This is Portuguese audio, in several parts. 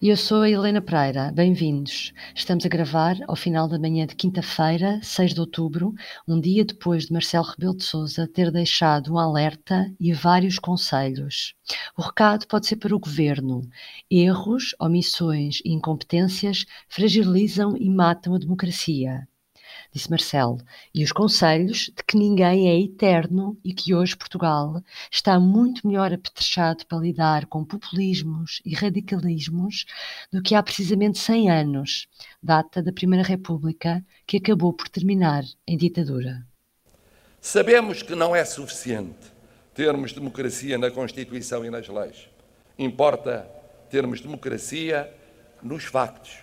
E eu sou a Helena Pereira. Bem-vindos. Estamos a gravar ao final da manhã de quinta-feira, 6 de outubro, um dia depois de Marcelo Rebelo de Sousa ter deixado um alerta e vários conselhos. O recado pode ser para o governo. Erros, omissões e incompetências fragilizam e matam a democracia disse Marcelo, e os conselhos de que ninguém é eterno e que hoje Portugal está muito melhor apetrechado para lidar com populismos e radicalismos do que há precisamente 100 anos, data da Primeira República, que acabou por terminar em ditadura. Sabemos que não é suficiente termos democracia na Constituição e nas leis. Importa termos democracia nos factos.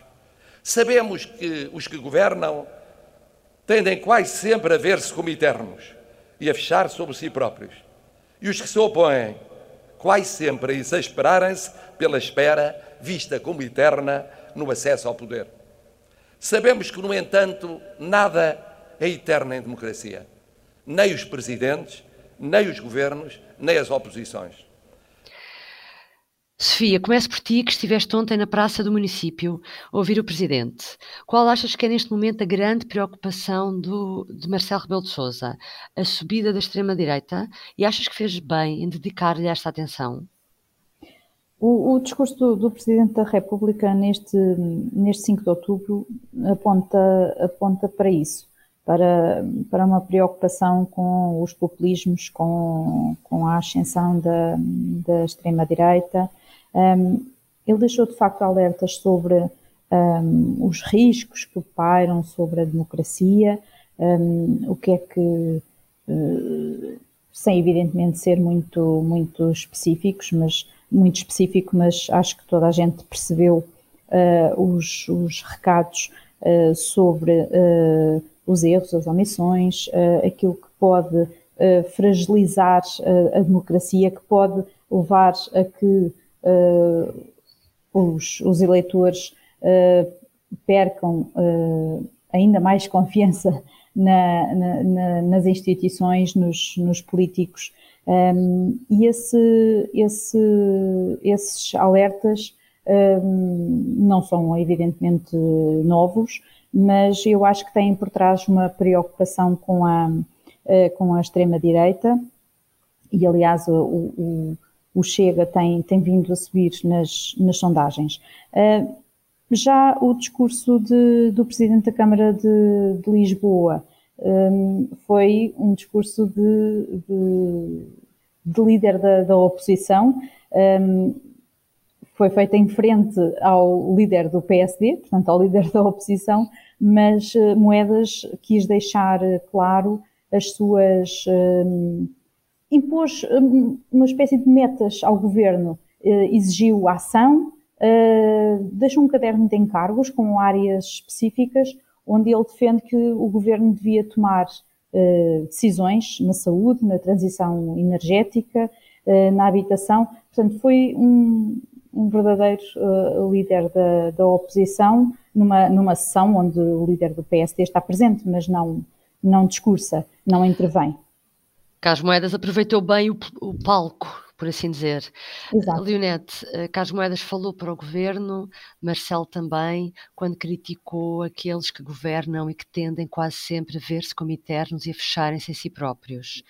Sabemos que os que governam tendem quase sempre a ver-se como eternos e a fechar sobre si próprios. E os que se opõem, quase sempre a exasperarem-se pela espera, vista como eterna, no acesso ao poder. Sabemos que, no entanto, nada é eterno em democracia. Nem os presidentes, nem os governos, nem as oposições. Sofia, começo por ti, que estiveste ontem na praça do município a ouvir o Presidente. Qual achas que é neste momento a grande preocupação do, de Marcelo Rebelo de Sousa? A subida da extrema-direita? E achas que fez bem em dedicar-lhe esta atenção? O, o discurso do, do, Presidente da República neste, neste 5 de outubro aponta, aponta para isso, para, para uma preocupação com os populismos, com, com a ascensão da, da extrema-direita, um, ele deixou de facto alertas sobre um, os riscos que pairam sobre a democracia, um, o que é que, uh, sem evidentemente ser muito, muito específicos, mas muito específico, mas acho que toda a gente percebeu uh, os, os, recados uh, sobre os erros, as omissões, aquilo que pode fragilizar a democracia, que pode levar a que os, os, eleitores uh, percam uh, ainda mais confiança na, na, na, nas instituições, nos, nos políticos. Um, e esse, esse, esses alertas um, não são evidentemente novos, mas eu acho que têm por trás uma preocupação com a, com a extrema-direita, e aliás o, o, o Chega tem, tem vindo a subir nas, nas sondagens. Uh, já o discurso de, do Presidente da Câmara de, de Lisboa um, foi um discurso de, de, de líder da, da oposição. Um, foi feito em frente ao líder do PSD, portanto, ao líder da oposição, mas uh, Moedas quis deixar claro as suas. Um, impôs hum, uma espécie de metas ao governo, eh, exigiu ação, eh, deixou um caderno de encargos com áreas específicas, onde ele defende que o governo devia tomar eh, decisões na saúde, na transição energética, na habitação. Portanto, foi um, um verdadeiro líder da, da oposição numa, numa sessão onde o líder do PSD está presente, mas não, não discursa, não intervém. Carlos Moedas aproveitou bem o, o palco, por assim dizer. Exato. Leonete, eh, Carlos Moedas falou para o governo, Marcelo também, quando criticou aqueles que governam e que tendem quase sempre a ver-se como eternos e a fecharem-se em si próprios.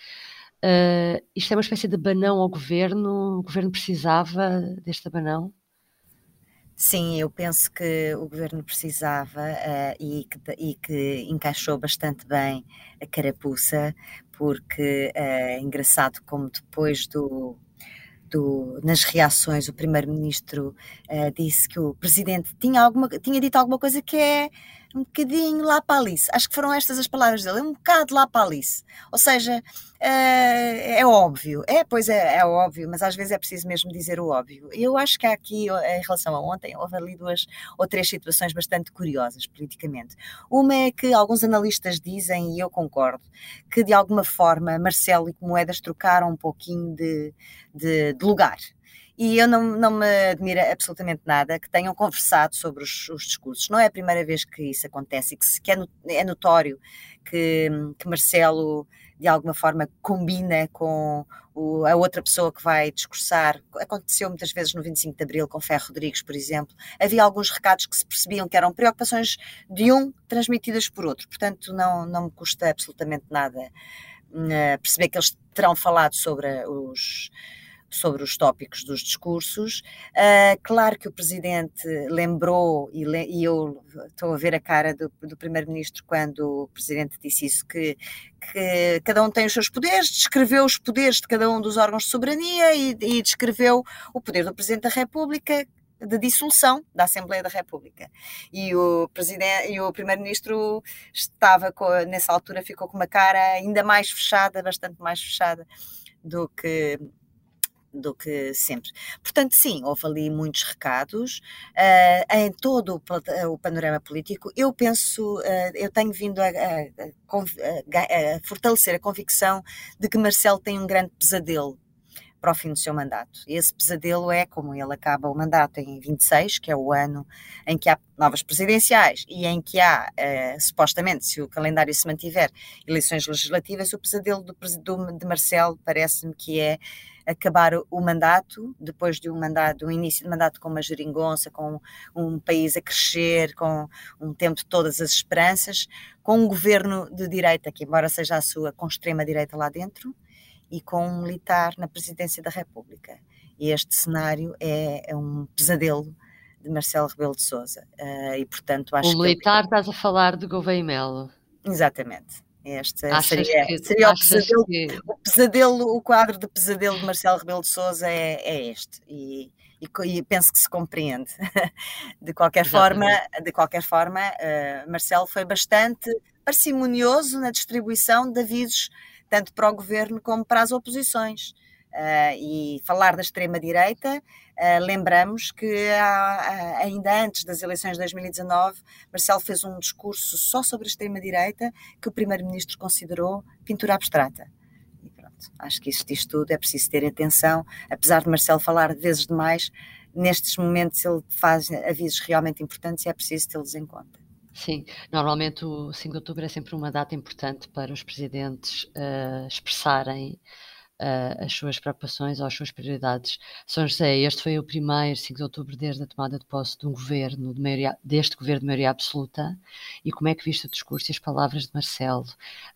Uh, isto é uma espécie de banão ao governo? O governo precisava deste banão? Sim, eu penso que o governo precisava uh, e, que, e, que, encaixou bastante bem a carapuça, porque é engraçado como depois do, do, nas reações o primeiro-ministro uh, disse que o presidente tinha, alguma, tinha dito alguma coisa que é um bocadinho lá para Alice. Acho que foram estas as palavras dele, um bocado lá para Alice. Ou seja, é, é óbvio, é, pois é, é óbvio, mas às vezes é preciso mesmo dizer o óbvio. Eu acho que há aqui, em relação a ontem, houve ali duas ou três situações bastante curiosas politicamente. Uma é que alguns analistas dizem, e eu concordo, que de alguma forma Marcelo e Moedas trocaram um pouquinho de, de, de lugar e eu não, não me admira absolutamente nada que tenham conversado sobre os, os discursos. Não é a primeira vez que isso acontece e que, que é, é, notório que, que, Marcelo de alguma forma combina com o, a outra pessoa que vai discursar. Aconteceu muitas vezes no 25 de Abril com Ferro Rodrigues, por exemplo. Havia alguns recados que se percebiam que eram preocupações de um transmitidas por outro. Portanto, não, não me custa absolutamente nada uh, perceber que eles terão falado sobre os sobre os tópicos dos discursos. Uh, claro que o Presidente lembrou, e, le, e, eu estou a ver a cara do, do Primeiro-Ministro quando o Presidente disse isso, que, que, cada um tem os seus poderes, descreveu os poderes de cada um dos órgãos de soberania e, e descreveu o poder do Presidente da República, de dissolução da Assembleia da República. E o presidente e o primeiro-ministro estava com, nessa altura ficou com uma cara ainda mais fechada, bastante mais fechada do que do que sempre. Portanto, sim, houve ali muitos recados uh, em todo o, o, panorama político. Eu penso, uh, eu tenho vindo a, a, a, a, fortalecer a convicção de que Marcelo tem um grande pesadelo para o fim do seu mandato. Esse pesadelo é como ele acaba o mandato em 26, que é o ano em que há novas presidenciais e em que há, uh, supostamente, se o calendário se mantiver, eleições legislativas, o pesadelo do, do, de Marcelo parece-me que é acabar o mandato, depois de um mandato, um início de mandato com uma geringonça, com um país a crescer, com um tempo de todas as esperanças, com um governo de direita, que embora seja a sua, com extrema-direita lá dentro, e com um militar na presidência da República. E este cenário é, é um pesadelo de Marcelo Rebelo de Sousa. Uh, e, portanto, acho o militar, estás a falar de Gouveia Melo. Exatamente. Este seria, que, seria o, pesadelo, que... o pesadelo, o quadro de pesadelo de Marcelo Rebelo de Sousa é, é este. E, e, e, penso que se compreende. de qualquer Exatamente. forma, de qualquer forma, uh, Marcelo foi bastante parcimonioso na distribuição de avisos tanto para o governo como para as oposições. Uh, e falar da extrema-direita, uh, lembramos que há, ainda antes das eleições de 2019, Marcelo fez um discurso só sobre a extrema-direita que o primeiro-ministro considerou pintura abstrata. E pronto, acho que isto diz tudo, é preciso ter atenção, apesar de Marcelo falar vezes demais, nestes momentos ele faz avisos realmente importantes e é preciso tê-los em conta. Sim, normalmente o 5 de outubro é sempre uma data importante para os presidentes uh, expressarem uh, as suas preocupações ou as suas prioridades. São José, este foi o primeiro 5 de outubro desde a tomada de posse de um governo, de maioria, deste governo de maioria absoluta, e como é que viste o discurso e as palavras de Marcelo?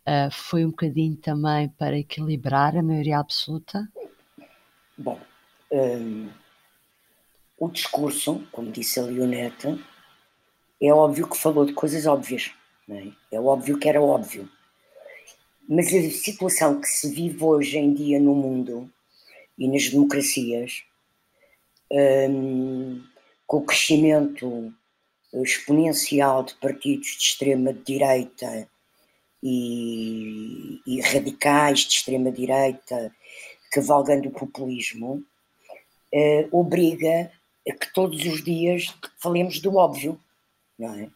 Uh, foi um bocadinho também para equilibrar a maioria absoluta? Bom, um, o discurso, como disse a Leoneta, é óbvio que falou de coisas óbvias. É? é? óbvio que era óbvio. Mas a situação que se vive hoje em dia no mundo e nas democracias, um, com o crescimento exponencial de partidos de extrema-direita e, e, radicais de extrema-direita cavalgando o populismo, uh, obriga a que todos os dias falemos do óbvio não é?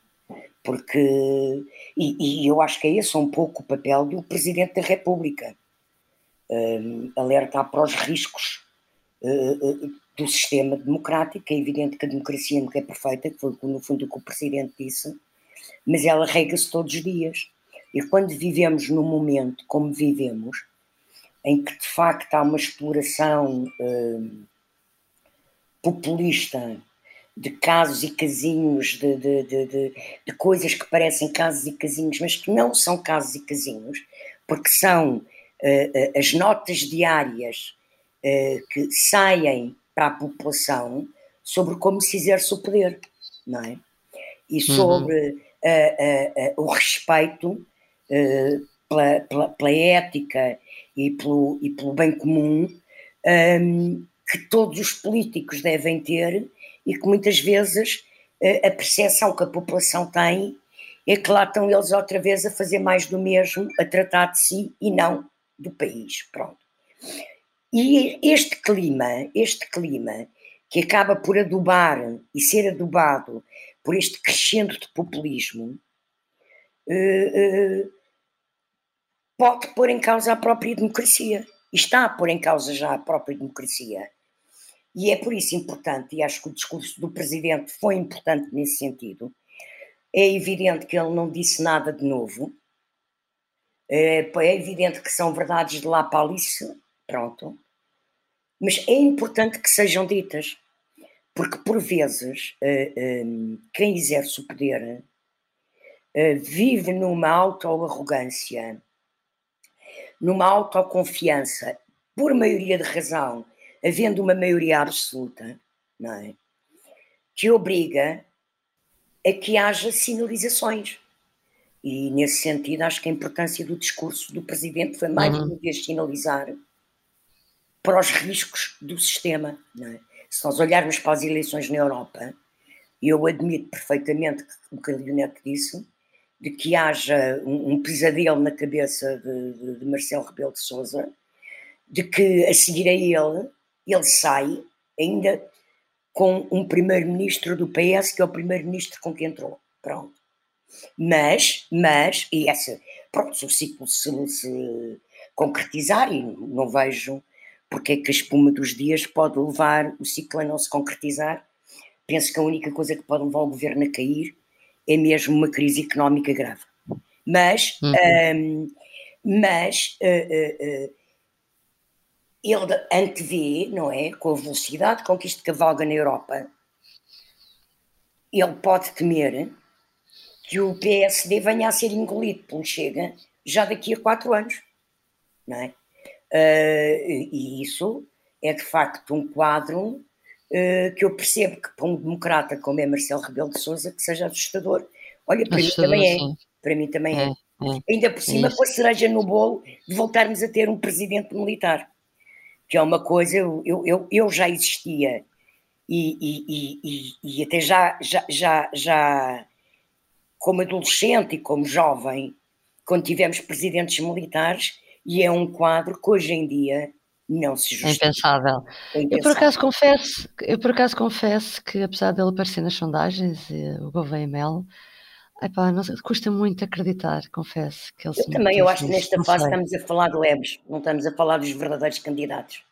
Porque, e, e, eu acho que é esse um pouco o papel do Presidente da República, um, alertar para os riscos uh, uh, do sistema democrático. É evidente que a democracia nunca é perfeita, que foi no fundo o que o Presidente disse, mas ela rega-se todos os dias. E quando vivemos num momento como vivemos, em que de facto há uma exploração uh, populista de casos e casinhos, de, de, de, de, coisas que parecem casos e casinhos, mas que não são casos e casinhos, porque são uh, uh, as notas diárias uh, que saem para a população sobre como se exerce o poder, não é? E uhum. sobre uhum. o respeito pela, pela, pela, ética e pelo, e pelo bem comum um, ehm, que todos os políticos devem ter e que muitas vezes eh, a percepção que a população tem é que lá estão eles outra vez a fazer mais do mesmo, a tratar de si e não do país. Pronto. E este clima, este clima que acaba por adubar e ser adubado por este crescendo de populismo, uh, uh, pode pôr em causa a própria democracia. E está a pôr em causa já a própria democracia. E é por isso importante, e acho que o discurso do presidente foi importante nesse sentido. É evidente que ele não disse nada de novo. É, é evidente que são verdades de lá para Alice, pronto. Mas é importante que sejam ditas, porque por vezes eh, eh, quem exerce o poder eh, vive numa auto-arrogância, numa autoconfiança, por maioria de razão, havendo uma maioria absoluta, não é? que obriga a que haja sinalizações. E nesse sentido, acho que a importância do discurso do presidente foi mais uhum. uma vez sinalizar para os riscos do sistema. É? Se nós olharmos para as eleições na Europa, eu admito perfeitamente o que a Leonete disse, de que haja um, um pesadelo na cabeça de, de, de Marcelo Rebelo de Sousa, de que a seguir a ele ele sai ainda com um primeiro-ministro do PS, que é o primeiro-ministro com quem entrou. Pronto. Mas, mas, e essa, pronto, se o ciclo se, se concretizar, e não vejo porque é que a espuma dos dias pode levar o ciclo a não se concretizar, penso que a única coisa que pode levar o governo a cair é mesmo uma crise económica grave. Mas, uhum. um, mas uh, uh, uh, ele antevê, não é, com a velocidade com que isto cavalga na Europa, ele pode temer que o PSD venha a ser engolido pelo Chega já daqui a quatro anos, não é? Uh, e isso é de facto um quadro uh, que eu percebo que para um democrata como é Marcelo Rebelo de Sousa que seja assustador. Olha, para assustador, mim também é. sim. é. Para mim também é. é. é. Ainda por cima, com a cereja no bolo de voltarmos a ter um presidente militar que é uma coisa, eu, eu, eu já existia e, e, e, e até já, já, já, já como adolescente e como jovem, quando tivemos presidentes militares, e é um quadro que hoje em dia não se justifica. É impensável. É impensável. Eu por acaso confesso, eu por acaso confesso que apesar dele aparecer nas sondagens, o Gouveia Melo, epá, não, custa muito acreditar, confesso. Que ele eu também, eu acho que nesta fase estamos a falar de leves, não estamos a falar dos verdadeiros candidatos.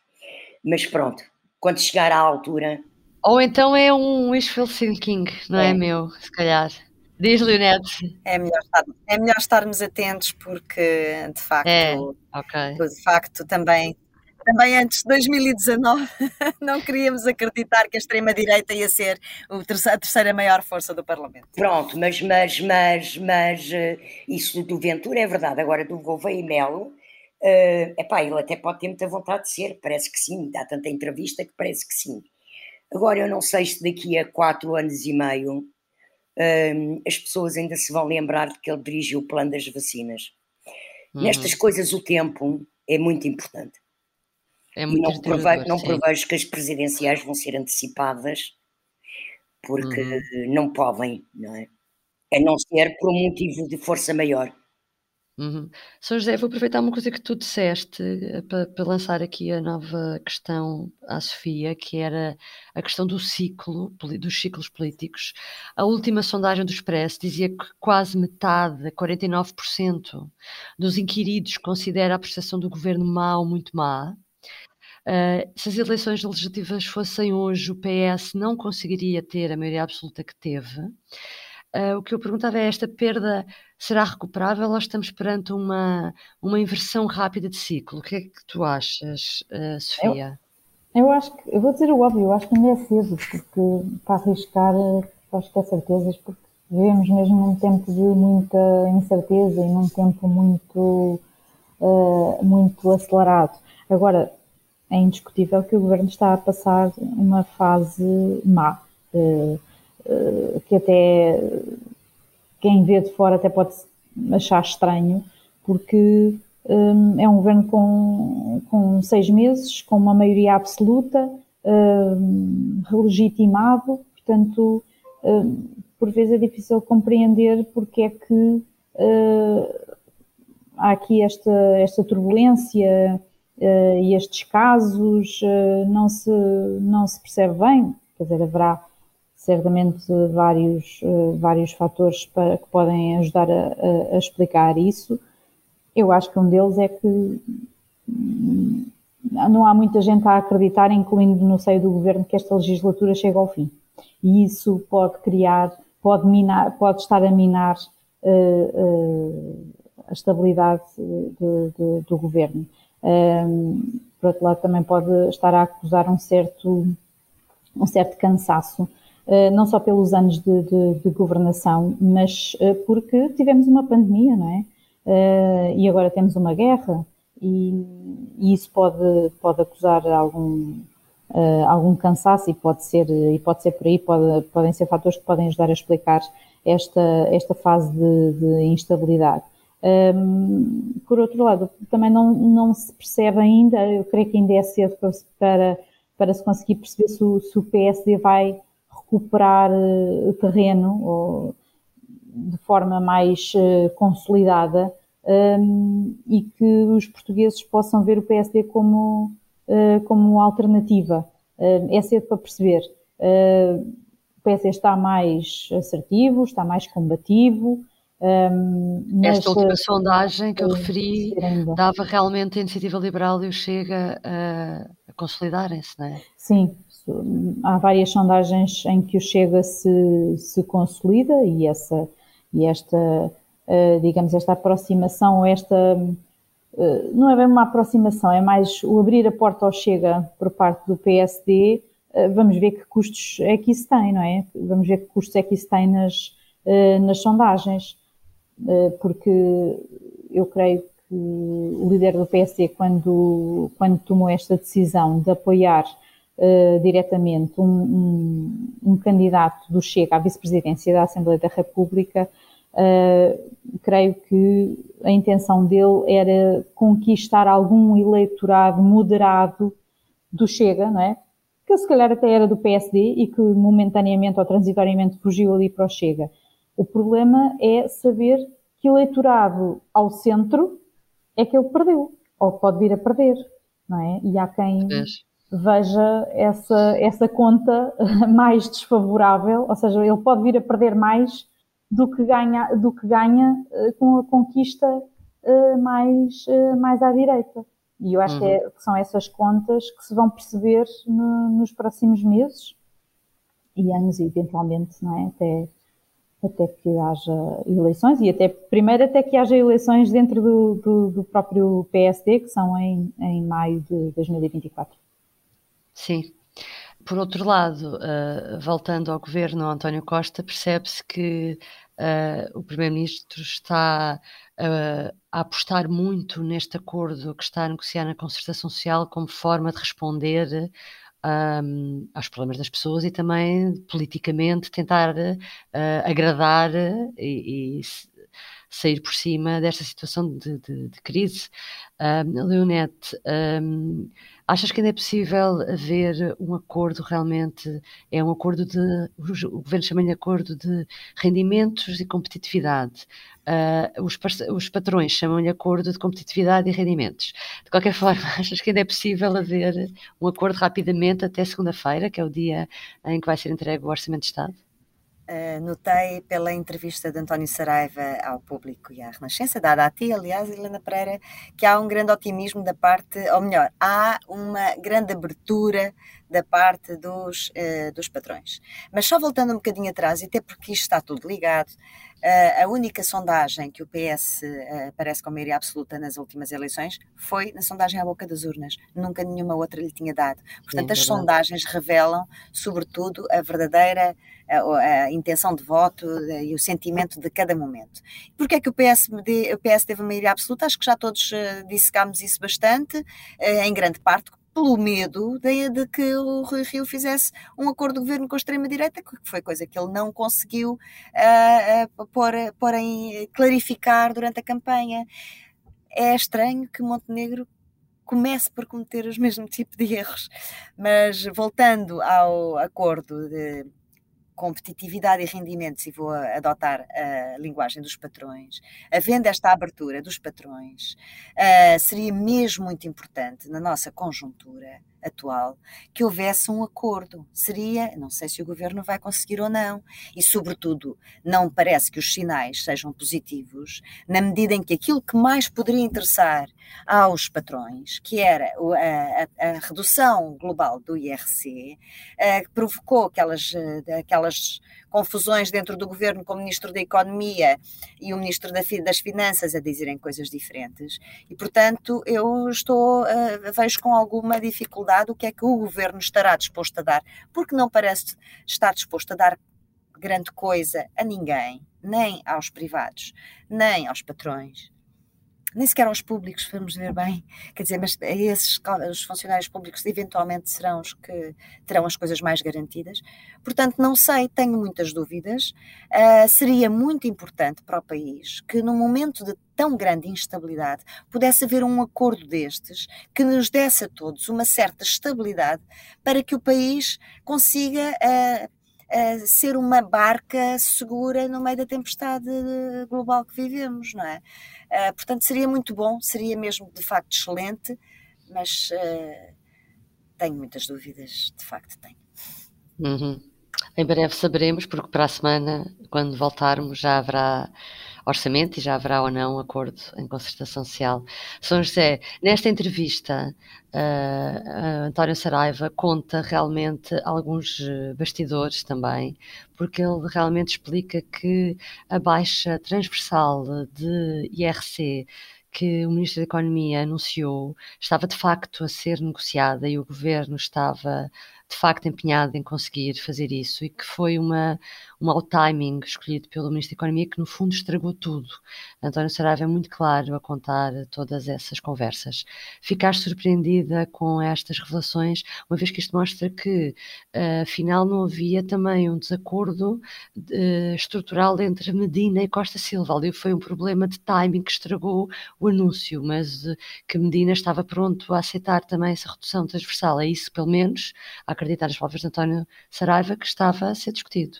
Mas pronto, quando chegar à altura. Ou então é um wishful thinking, não é, é meu, se calhar. Diz, Leonete. É melhor, estar, é melhor estarmos atentos porque, de facto, é, okay. de facto também, também antes de 2019 não queríamos acreditar que a extrema-direita ia ser a terceira maior força do Parlamento. Pronto, mas, mas, mas, mas eh, isso do Ventura é verdade. Agora, do Gouveia e Melo, Uh, epá, ele até pode ter muita vontade de ser, parece que sim, dá tanta entrevista que parece que sim. Agora, eu não sei se daqui a quatro anos e meio uh, as pessoas ainda se vão lembrar de que ele dirigiu o plano das vacinas. Uhum. Nestas coisas, o tempo é muito importante. É muito não, prevejo, não prevejo que as presidenciais vão ser antecipadas, porque uhum. não podem, não é? A não ser por um motivo de força maior. Uhum. São José, vou aproveitar uma coisa que tu disseste eh, para, para lançar aqui a nova questão à Sofia, que era a questão do ciclo, dos ciclos políticos. A última sondagem do Expresso dizia que quase metade, 49%, dos inquiridos considera a prestação do governo má ou muito má. Uh, se as eleições legislativas fossem hoje, o PS não conseguiria ter a maioria absoluta que teve. Uh, o que eu perguntava é: esta perda será recuperável ou estamos perante uma, uma inversão rápida de ciclo? O que é que tu achas, uh, Sofia? Eu, eu, acho que, eu vou dizer o óbvio, eu acho que ainda é cedo, porque para arriscar, acho que é certezas, porque vivemos mesmo num tempo de muita incerteza e num tempo muito, uh, muito acelerado. Agora, é indiscutível que o governo está a passar uma fase má. Uh, eh, que até quem vê de fora até pode achar estranho, porque um, é um governo com, com seis meses, com uma maioria absoluta, legitimado, portanto, por vezes é difícil compreender porque é que há aqui esta, esta turbulência e estes casos, uh, não, se, não se percebe bem, quer dizer, haverá certamente vários, vários fatores para, que podem ajudar a, a, a explicar isso. Eu acho que um deles é que hum, não há muita gente a acreditar, incluindo no seio do governo, que esta legislatura chega ao fim. E isso pode criar, pode, minar, pode estar a minar uh, uh, a estabilidade de, de, do governo. Por outro lado, também pode estar a acusar um certo, um certo cansaço, uh, não só pelos anos de, de, de governação, mas porque tivemos uma pandemia, não é? e agora temos uma guerra e, e isso pode, pode acusar algum, algum cansaço e pode ser, e pode ser por aí, pode, podem ser fatores que podem ajudar a explicar esta, esta fase de, de instabilidade. Um, por outro lado, também não, não se percebe ainda, eu creio que ainda é cedo para, para se conseguir perceber se o, se o PSD vai recuperar uh, terreno ou, de forma mais uh, consolidada um, e que os portugueses possam ver o PSD como, uh, como alternativa. É cedo para perceber. O PSD está mais assertivo, está mais combativo. Um, Esta última sondagem que eu referi dava realmente a iniciativa liberal e o Chega a, a consolidarem-se, não é? Sim, há várias sondagens em que o Chega se, se consolida e, essa, e esta eh, digamos, esta aproximação, esta. Não é bem uma aproximação, é mais o abrir a porta ao chega por parte do PSD. Eh, vamos ver que custos é que isso tem, não é? Vamos ver que custos é que isso tem nas, nas sondagens, porque eu creio que o líder do PSD, quando, quando tomou esta decisão de apoiar uh, diretamente um, um, um, candidato do Chega à vice-presidência da Assembleia da República, Uh, creio que a intenção dele era conquistar algum eleitorado moderado do Chega, não é? Que se calhar até era do PSD e que momentaneamente ou transitoriamente fugiu ali para o Chega. O problema é saber que eleitorado ao centro é que ele perdeu, ou pode vir a perder, não é? E há quem veja essa, essa conta mais desfavorável, ou seja, ele pode vir a perder mais do que ganha, do que ganha uh, com a conquista uh, mais, uh, mais à direita. E eu acho uhum. que, é, que, são essas contas que se vão perceber no, nos próximos meses e anos, eventualmente, não é? Até, até que haja eleições e até, primeiro, até que haja eleições dentro do, do, do próprio PSD, que são em, em maio de 2024. Sim. Por outro lado, uh, voltando ao governo António Costa, percebe-se que uh, o Primeiro-Ministro está uh, a apostar muito neste acordo que está a negociar na concertação social como forma de responder um, aos problemas das pessoas e também politicamente tentar agradar e, e sair por cima desta situação de, de, de crise. Um, Leonete, um, achas que ainda é possível haver um acordo realmente? É um acordo de. O governo chama-lhe acordo de rendimentos e competitividade. Uh, os, os, patrões chamam-lhe acordo de competitividade e rendimentos. De qualquer forma, achas que ainda é possível haver um acordo rapidamente até segunda-feira, que é o dia em que vai ser entregue o Orçamento de Estado? Uh, notei pela entrevista de António Saraiva ao público e à Renascença, dada a ti, aliás, Helena Pereira, que há um grande otimismo da parte, ou melhor, há uma grande abertura da parte dos, uh, dos patrões. Mas só voltando um bocadinho atrás, e até porque isto está tudo ligado, uh, a única sondagem que o PS aparece com maioria absoluta nas últimas eleições foi na sondagem à boca das urnas. Nunca nenhuma outra lhe tinha dado. Portanto, é as sondagens revelam, sobretudo, a verdadeira a, a intenção de voto e o sentimento de cada momento. Porquê é que o PS, o PS teve a maioria absoluta? Acho que já todos uh, dissecámos isso bastante, uh, em grande parte pelo medo de, de, que o Rui Rio fizesse um acordo de governo com a extrema-direita, que foi coisa que ele não conseguiu uh, em, clarificar durante a campanha. É estranho que Montenegro comece por cometer os mesmos tipos de erros. Mas voltando ao acordo de competitividade e rendimentos, e vou adotar a linguagem dos patrões, havendo esta abertura dos patrões, uh, seria mesmo muito importante na nossa conjuntura atual que houvesse um acordo. Seria, não sei se o governo vai conseguir ou não, e sobretudo, não parece que os sinais sejam positivos, na medida em que aquilo que mais poderia interessar aos patrões, que era a, a, a redução global do IRC, uh, que provocou aquelas, uh, aquelas confusões dentro do governo com o Ministro da Economia e o Ministro das Finanças a dizerem coisas diferentes. E, portanto, eu estou, uh, vejo com alguma dificuldade o que é que o governo estará disposto a dar, porque não parece estar disposto a dar grande coisa a ninguém, nem aos privados, nem aos patrões nem sequer aos públicos, vamos ver bem, quer dizer, mas esses os funcionários públicos eventualmente serão os que terão as coisas mais garantidas. Portanto, não sei, tenho muitas dúvidas. Uh, seria muito importante para o país que, num momento de tão grande instabilidade, pudesse haver um acordo destes que nos desse a todos uma certa estabilidade para que o país consiga. Uh, ser uma barca segura no meio da tempestade global que vivemos, não é? Uh, portanto, seria muito bom, seria mesmo de facto excelente, mas uh, tenho muitas dúvidas, de facto tenho. Uhum. Em breve saberemos, porque para a semana, quando voltarmos, já haverá orçamento e já haverá ou não acordo em concertação social. São José, nesta entrevista, uh, António Saraiva conta realmente alguns eh, bastidores também, porque ele realmente explica que a baixa transversal de IRC que o Ministro da Economia anunciou estava de facto a ser negociada e o governo estava de facto empenhado em conseguir fazer isso e que foi uma, um mau timing escolhido pelo Ministro da Economia que no fundo estragou tudo. António Saraiva é muito claro a contar todas essas conversas. Ficaste surpreendida com estas revelações, uma vez que isto mostra que uh, afinal não havia também um desacordo uh, estrutural entre Medina e Costa Silva. Ali foi um problema de timing que estragou o anúncio, mas uh, que Medina estava pronto a aceitar também essa redução transversal. É isso, pelo menos, a acreditar as palavras de António Saraiva, que estava a ser discutido.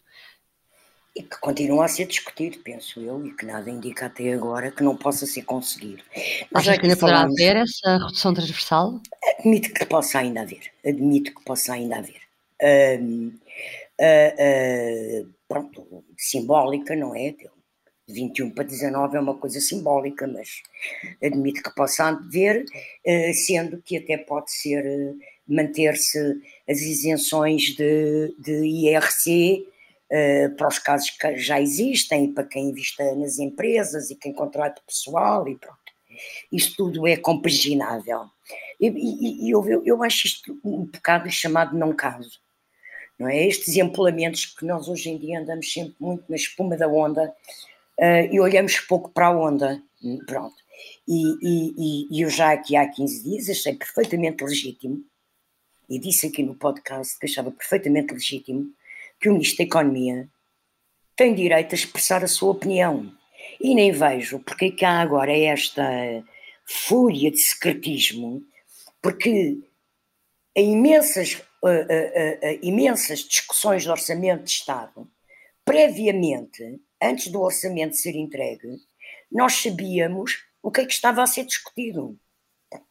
E que continua a ser discutido, penso eu, e que nada indica até agora que não possa ser conseguido. Mas Achas que ainda poderá haver essa redução transversal? Admito que possa ainda haver. Admito que possa ainda haver. Uh, uh, uh, pronto, simbólica, não é? De 21 para 19 é uma coisa simbólica, mas admito que possa haver, eh, sendo que até pode ser manter-se as isenções de, de IRC eh, para os casos que já existem, para quem invista nas empresas e quem contrata pessoal e pronto. Isso tudo é compaginável. E, e, e eu, eu acho isto um bocado chamado não caso. Não é? Estes empolamentos que nós hoje em dia andamos sempre muito na espuma da onda uh, e olhamos pouco para a onda. Pronto. E, e, e, eu já aqui há 15 dias achei perfeitamente legítimo e disse aqui no podcast que achava perfeitamente legítimo que o Ministro da Economia tem direito a expressar a sua opinião. E nem vejo porque é que há agora esta fúria de secretismo, porque em imensas, imensas discussões de orçamento de Estado, previamente, antes do orçamento ser entregue, nós sabíamos o que é que estava a ser discutido.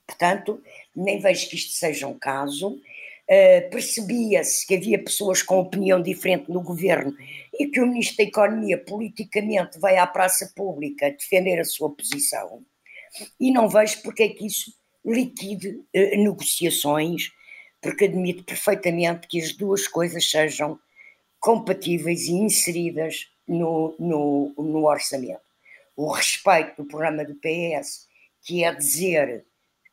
Portanto, nem vejo que isto seja um caso. Uh, Percebia-se que havia pessoas com opinião diferente no governo e que o Ministro da Economia politicamente vai à praça pública defender a sua posição. E não vejo porque é que isso liquide uh, negociações, porque admito perfeitamente que as duas coisas sejam compatíveis e inseridas no, no, no orçamento. O respeito do programa do PS, que é dizer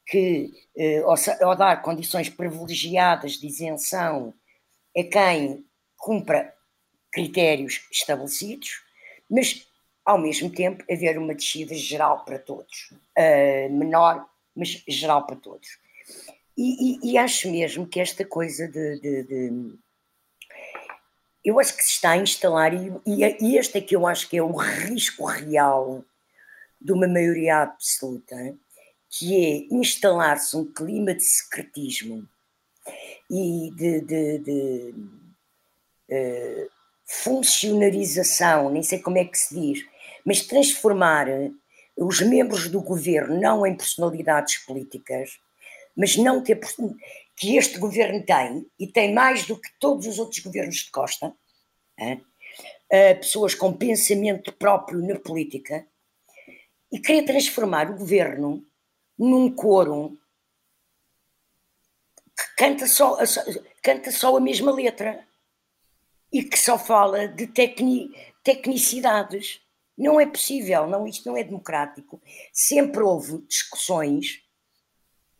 que, eh, ao, dar condições privilegiadas de isenção a quem cumpra critérios estabelecidos, mas ao mesmo tempo haver uma descida geral para todos, uh, menor, mas geral para todos. E, e, e, acho mesmo que esta coisa de, de, de, Eu acho que se está a instalar, e, e este é que eu acho que é o risco real de uma maioria absoluta, que é instalar-se um clima de secretismo e de, de, de uh, funcionarização, nem sei como é que se diz, mas transformar os membros do governo não em personalidades políticas, mas não ter que este governo tem, e tem mais do que todos os outros governos de Costa, é? pessoas com pensamento próprio na política, e querer transformar o governo num coro que canta só, canta só a mesma letra e que só fala de tecni, tecnicidades. Não é possível, não, isto não é democrático. Sempre houve discussões,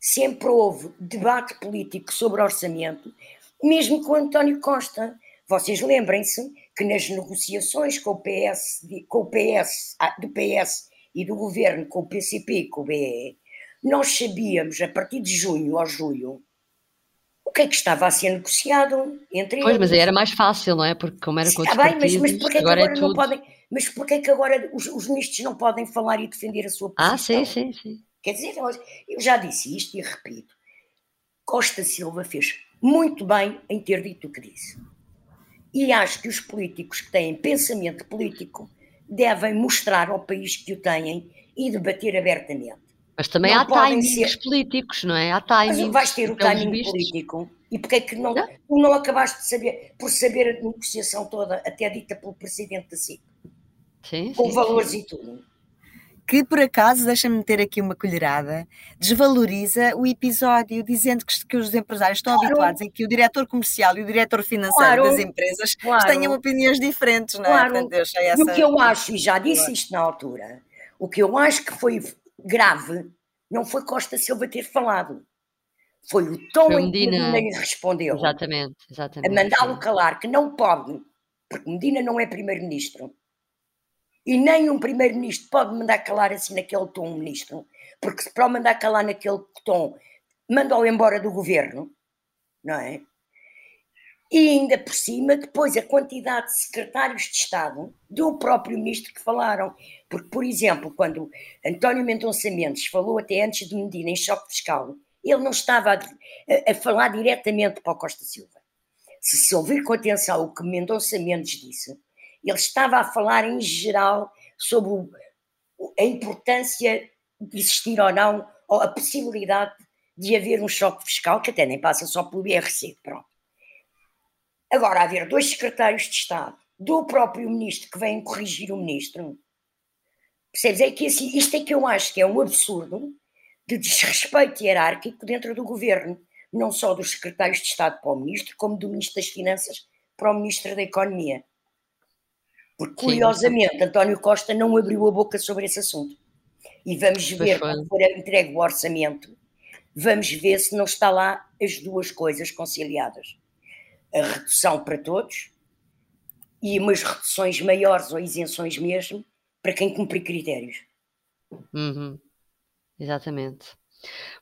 sempre houve debate político sobre orçamento, mesmo com António Costa. Vocês lembrem-se que nas negociações com o PS, com o PS, ah, do PS e do governo com o PCP e com o BE, nós sabíamos a partir de junho ou julho o que é que estava a ser negociado entre pois, eles. Pois, mas aí era mais fácil, não é? Porque como era com Está bem, mas, mas porquê agora, é que agora é não podem, mas porquê é que agora os, os ministros não podem falar e defender a sua posição? Ah, sim, sim, sim. Quer dizer, eu já disse isto e repito. Costa Silva fez muito bem em ter dito o que disse. E acho que os políticos que têm pensamento político devem mostrar ao país que o têm e debater abertamente. Mas também não há timings ser... políticos, não é? Há timings. Mas vais ter o timing vistos. político. E porque é que não, não, tu não acabaste de saber, por saber a negociação toda, até dita pelo presidente da SIC? Sim, com sim, valores sim. e tudo. Que por acaso, deixa-me meter aqui uma colherada, desvaloriza o episódio, dizendo que, que os empresários estão claro. habituados em que o diretor comercial e o diretor financeiro claro. das empresas claro. tenham opiniões diferentes, não é? Claro. Portanto, essa... o que eu acho, e já disse isto na altura, o que eu acho que foi grave não foi Costa Silva ter falado. Foi o tom foi em que Medina respondeu. Exatamente, exatamente. A mandá-lo calar, que não pode, porque Medina não é primeiro-ministro. E nem um primeiro-ministro pode mandar calar assim naquele tom um ministro, porque se para o mandar calar naquele tom, manda-o embora do governo, não é? E ainda por cima, depois a quantidade de secretários de Estado do próprio ministro que falaram. Porque, por exemplo, quando António Mendonça Mendes falou até antes de Medina em choque fiscal, ele não estava a, a, a falar diretamente para o Costa Silva. Se se ouvir com atenção o que Mendonça Mendes disse, ele estava a falar em geral sobre o, a importância de existir ou não, ou a possibilidade de haver um choque fiscal, que até nem passa só pelo IRC, pronto. Agora, haver dois secretários de Estado, do próprio ministro que vêm corrigir o ministro, percebes? É que assim, isto é que eu acho que é um absurdo de desrespeito hierárquico dentro do governo, não só dos secretários de Estado para o ministro, como do ministro das Finanças para o ministro da Economia. Porque, curiosamente, António Costa não abriu a boca sobre esse assunto. E vamos ver, quando for entregue o orçamento, vamos ver se não está lá as duas coisas conciliadas a redução para todos e umas reduções maiores ou isenções mesmo para quem cumprir critérios. Uhum. Exatamente.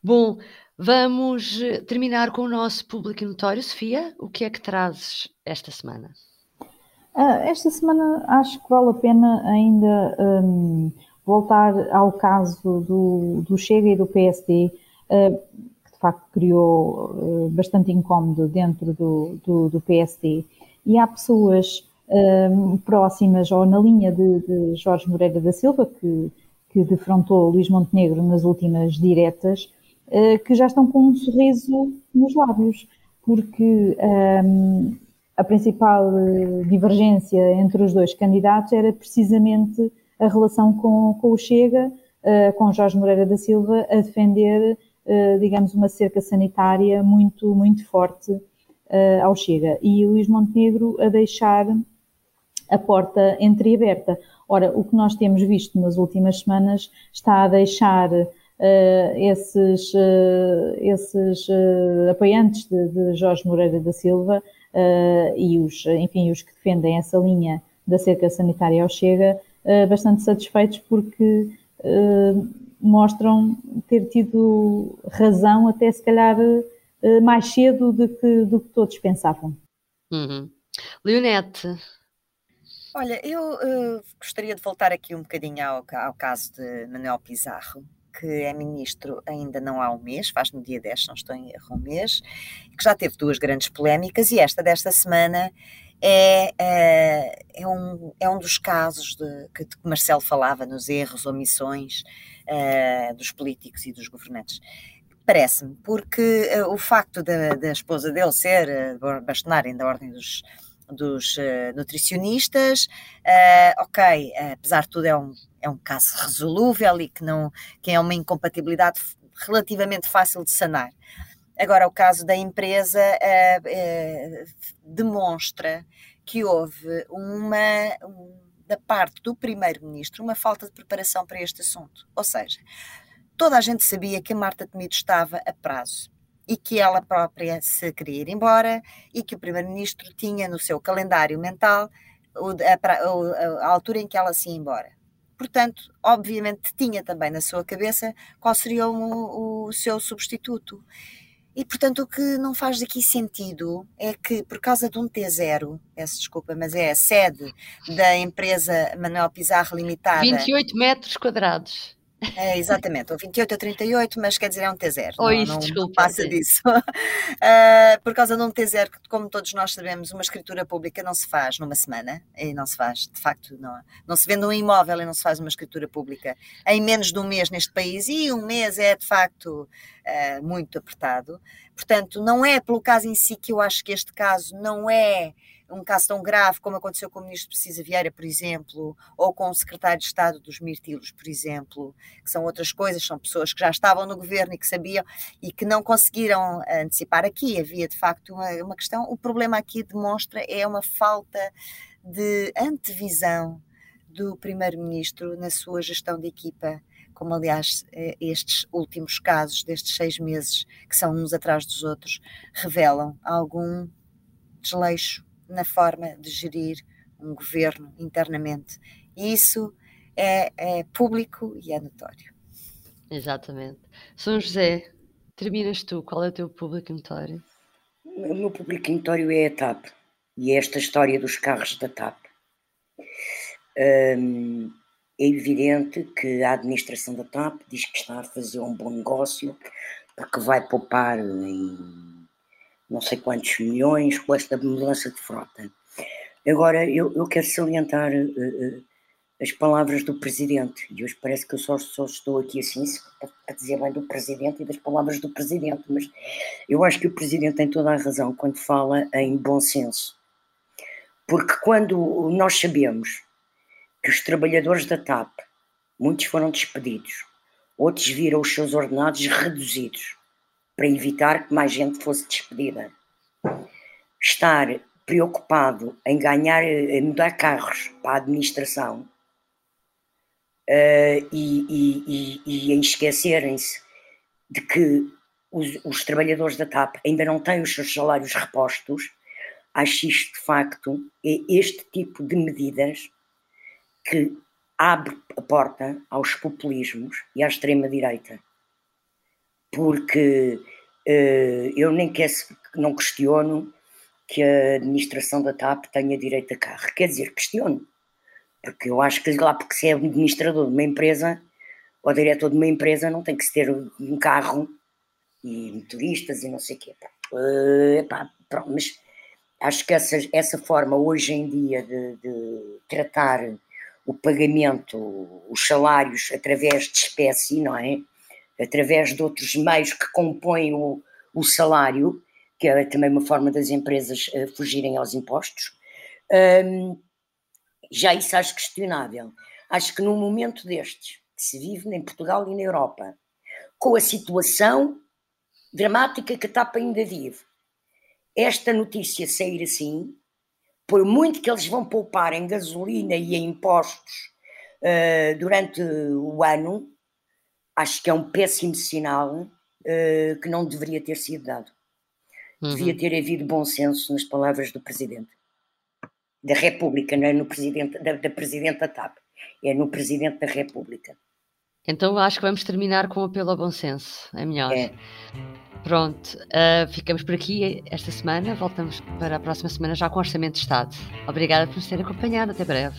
Bom, vamos eh, terminar com o nosso público notório. Sofia, o que é que trazes esta semana? Uh, esta semana acho que vale a pena ainda um, voltar ao caso do, do Chega e do PSD. Uh, ah, facto criou uh, bastante incómodo dentro do, do, do, PSD. E há pessoas uh, próximas ou na linha de, de, Jorge Moreira da Silva, que, que defrontou Luís Montenegro nas últimas diretas, uh, que já estão com um sorriso nos lábios, porque um, a principal divergência entre os dois candidatos era precisamente a relação com, com o Chega, com Jorge Moreira da Silva a defender eh, digamos, uma cerca sanitária muito, muito forte eh, ao Chega. E Luís Montenegro a deixar a porta entreaberta. Ora, o que nós temos visto nas últimas semanas está a deixar uh, esses, uh, esses uh, apoiantes de, de, Jorge Moreira da Silva e os, enfim, os que defendem essa linha da cerca sanitária ao Chega bastante satisfeitos porque mostram ter tido razão até se calhar mais cedo do que, do que todos pensavam. Uhum. Leonete. Olha, eu uh, gostaria de voltar aqui um bocadinho ao, ao caso de Manuel Pizarro, que é ministro ainda não há um mês, faz no dia 10, não estou em erro, um mês, que já teve duas grandes polémicas e esta desta semana é, é, é, um, é um dos casos de, que Marcelo falava nos erros, omissões uh, dos políticos e dos governantes. Parece-me, porque uh, o facto da, da, esposa dele ser uh, bastonarem da ordem dos, dos uh, nutricionistas, ok, apesar de tudo é um, é um caso resolúvel e que, não, que é uma incompatibilidade relativamente fácil de sanar. Agora, o caso da empresa demonstra que houve uma, um, da parte do primeiro-ministro, uma falta de preparação para este assunto. Ou seja, toda a gente sabia que a Marta Temido estava a prazo e que ela própria se queria ir embora e que o primeiro-ministro tinha no seu calendário mental a, altura em que ela se ia embora. Portanto, obviamente tinha também na sua cabeça qual seria o, o seu substituto. E, portanto, o que não faz aqui sentido é que, por causa de um T0, peço desculpa, mas é a sede da empresa Manuel Pizarro Limitada. 28 metros quadrados. É, exatamente, ou 28 a 38, mas quer dizer é um T0. Ou não, isso, não, desculpa. Não passa disso. uh, por causa de um T0, que como todos nós sabemos, uma escritura pública não se faz numa semana, e não se faz, de facto, não, não se vende um imóvel e não se faz uma escritura pública em menos de um mês neste país, e um mês é de facto uh, muito apertado. Portanto, não é pelo caso em si que eu acho que este caso não é um caso tão grave como aconteceu com o ministro Precisa Vieira, por exemplo, ou com o secretário de Estado dos Mirtilos, por exemplo, que são outras coisas, são pessoas que já estavam no governo e que sabiam e que não conseguiram antecipar aqui. Havia de facto uma, uma questão. O problema aqui demonstra é uma falta de antevisão do primeiro-ministro na sua gestão de equipa como aliás eh, estes últimos casos destes seis meses, que são uns atrás dos outros, revelam algum desleixo na forma de gerir um governo internamente. E isso é, é público e é notório. Exatamente. São José, terminas tu, qual é o teu público notório? O meu público notório é a TAP e é esta história dos carros da TAP. Hum, é evidente que a administração da TAP diz que está a fazer um bom negócio porque vai poupar em não sei quantos milhões com esta mudança de frota. Agora, eu, eu quero salientar uh, uh, as palavras do Presidente, e hoje parece que eu só, só estou aqui assim a dizer bem do Presidente e das palavras do Presidente, mas eu acho que o Presidente tem toda a razão quando fala em bom senso. Porque quando nós sabemos que os trabalhadores da TAP, muitos foram despedidos, outros viram os seus ordenados reduzidos, para evitar que mais gente fosse despedida. Estar preocupado em ganhar, em mudar carros para a administração uh, e, e, e, e, em esquecerem-se de que os, os, trabalhadores da TAP ainda não têm os seus salários repostos, acho isto de facto é este tipo de medidas que abre a porta aos populismos e à extrema-direita porque uh, eu nem quero, não questiono que a administração da TAP tenha direito a carro. Quer dizer, questiono, porque eu acho que lá porque se é administrador de uma empresa ou diretor de uma empresa não tem que se ter um carro e motoristas e não sei o quê. Uh, epá, pronto, mas acho que essa, essa forma hoje em dia de, de tratar o pagamento, os salários através de espécie, não é? Através de outros meios que compõem o, o salário, que é também uma forma das empresas uh, fugirem aos impostos. Um, já isso acho questionável. Acho que num momento destes, que se vive em Portugal e na Europa, com a situação dramática que a TAP ainda vive, esta notícia sair assim, por muito que eles vão poupar em gasolina e em impostos uh, durante o ano, acho que é um péssimo sinal uh, que não deveria ter sido dado. Uhum. Devia ter havido bom senso nas palavras do Presidente da República, não é no Presidente, da, da Presidente da TAP, é no Presidente da República. Então acho que vamos terminar com o apelo ao bom senso, é melhor. É. Pronto, uh, ficamos por aqui esta semana, voltamos para a próxima semana já com o Orçamento de Estado. Obrigada por nos ter acompanhado, até breve.